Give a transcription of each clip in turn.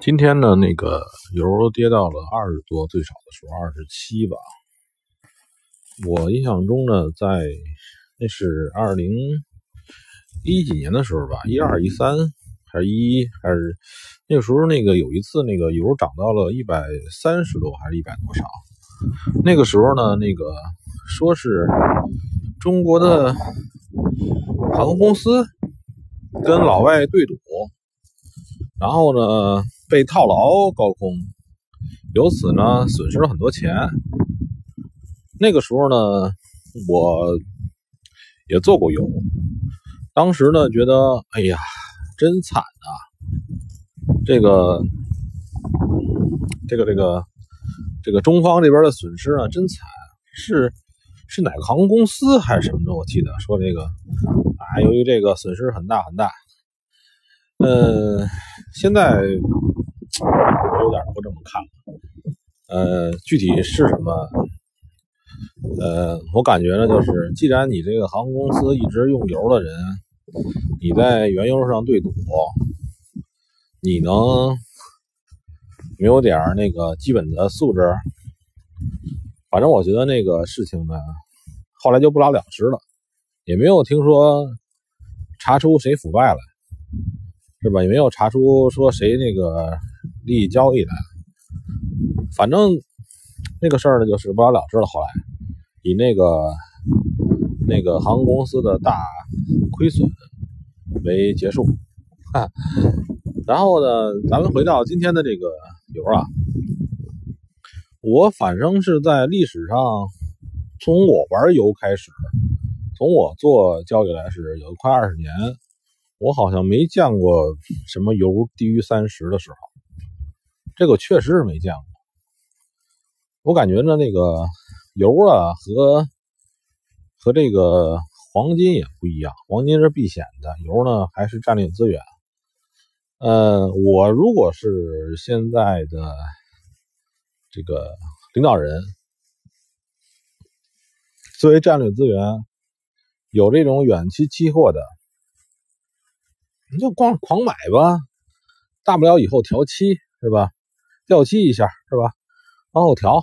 今天呢，那个油跌到了二十多，最少的时候二十七吧。我印象中呢，在那是二零一几年的时候吧，一二一三还是一一还是那个时候，那个有一次那个油涨到了一百三十多还是一百多少？那个时候呢，那个说是中国的航空公司跟老外对赌。然后呢，被套牢高空，由此呢损失了很多钱。那个时候呢，我也做过油，当时呢觉得，哎呀，真惨啊！这个，这个，这个，这个中方这边的损失啊，真惨。是是哪个航空公司还是什么的？我记得说这个啊，由于这个损失很大很大。嗯，现在我有点不这么看了。呃，具体是什么？呃，我感觉呢，就是既然你这个航空公司一直用油的人，你在原油上对赌，你能没有点那个基本的素质？反正我觉得那个事情呢，后来就不了了之了，也没有听说查出谁腐败了。是吧？也没有查出说谁那个利益交易的，反正那个事儿呢，就是不了了之了。后来以那个那个航空公司的大亏损为结束。然后呢，咱们回到今天的这个油啊，我反正是在历史上，从我玩油开始，从我做交易来是有快二十年。我好像没见过什么油低于三十的时候，这个确实是没见过。我感觉呢，那个油啊和和这个黄金也不一样，黄金是避险的，油呢还是战略资源。呃，我如果是现在的这个领导人，作为战略资源，有这种远期期货的。你就光狂买吧，大不了以后调期是吧？调期一下是吧？往后调，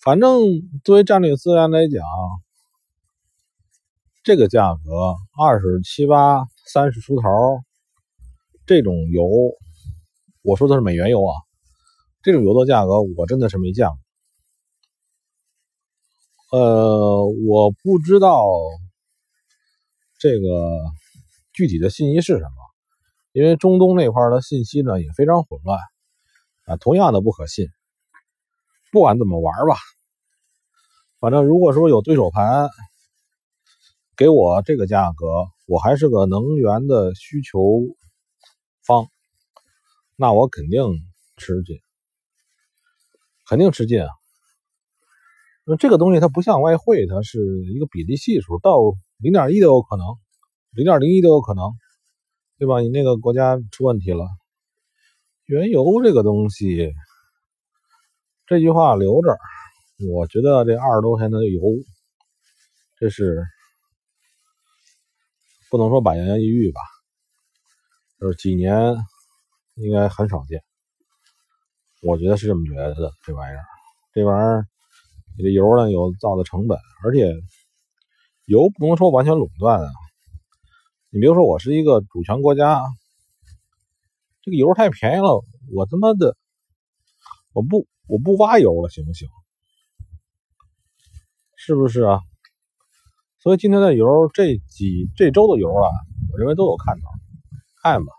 反正作为战略资源来讲，这个价格二十七八、三十出头，这种油，我说的是美元油啊，这种油的价格我真的是没见过。呃，我不知道这个。具体的信息是什么？因为中东那块的信息呢也非常混乱啊，同样的不可信。不管怎么玩吧，反正如果说有对手盘给我这个价格，我还是个能源的需求方，那我肯定吃进，肯定吃进啊。那这个东西它不像外汇，它是一个比例系数，到零点一都有可能。零点零一都有可能，对吧？你那个国家出问题了，原油这个东西，这句话留着。我觉得这二十多块钱的油，这是不能说百年一遇吧，就是几年应该很少见。我觉得是这么觉得的。这玩意儿，这玩意儿，你这油呢有造的成本，而且油不能说完全垄断啊。你比如说，我是一个主权国家，这个油太便宜了，我他妈的，我不我不挖油了，行不行？是不是啊？所以今天的油，这几这周的油啊，我认为都有看头，看吧。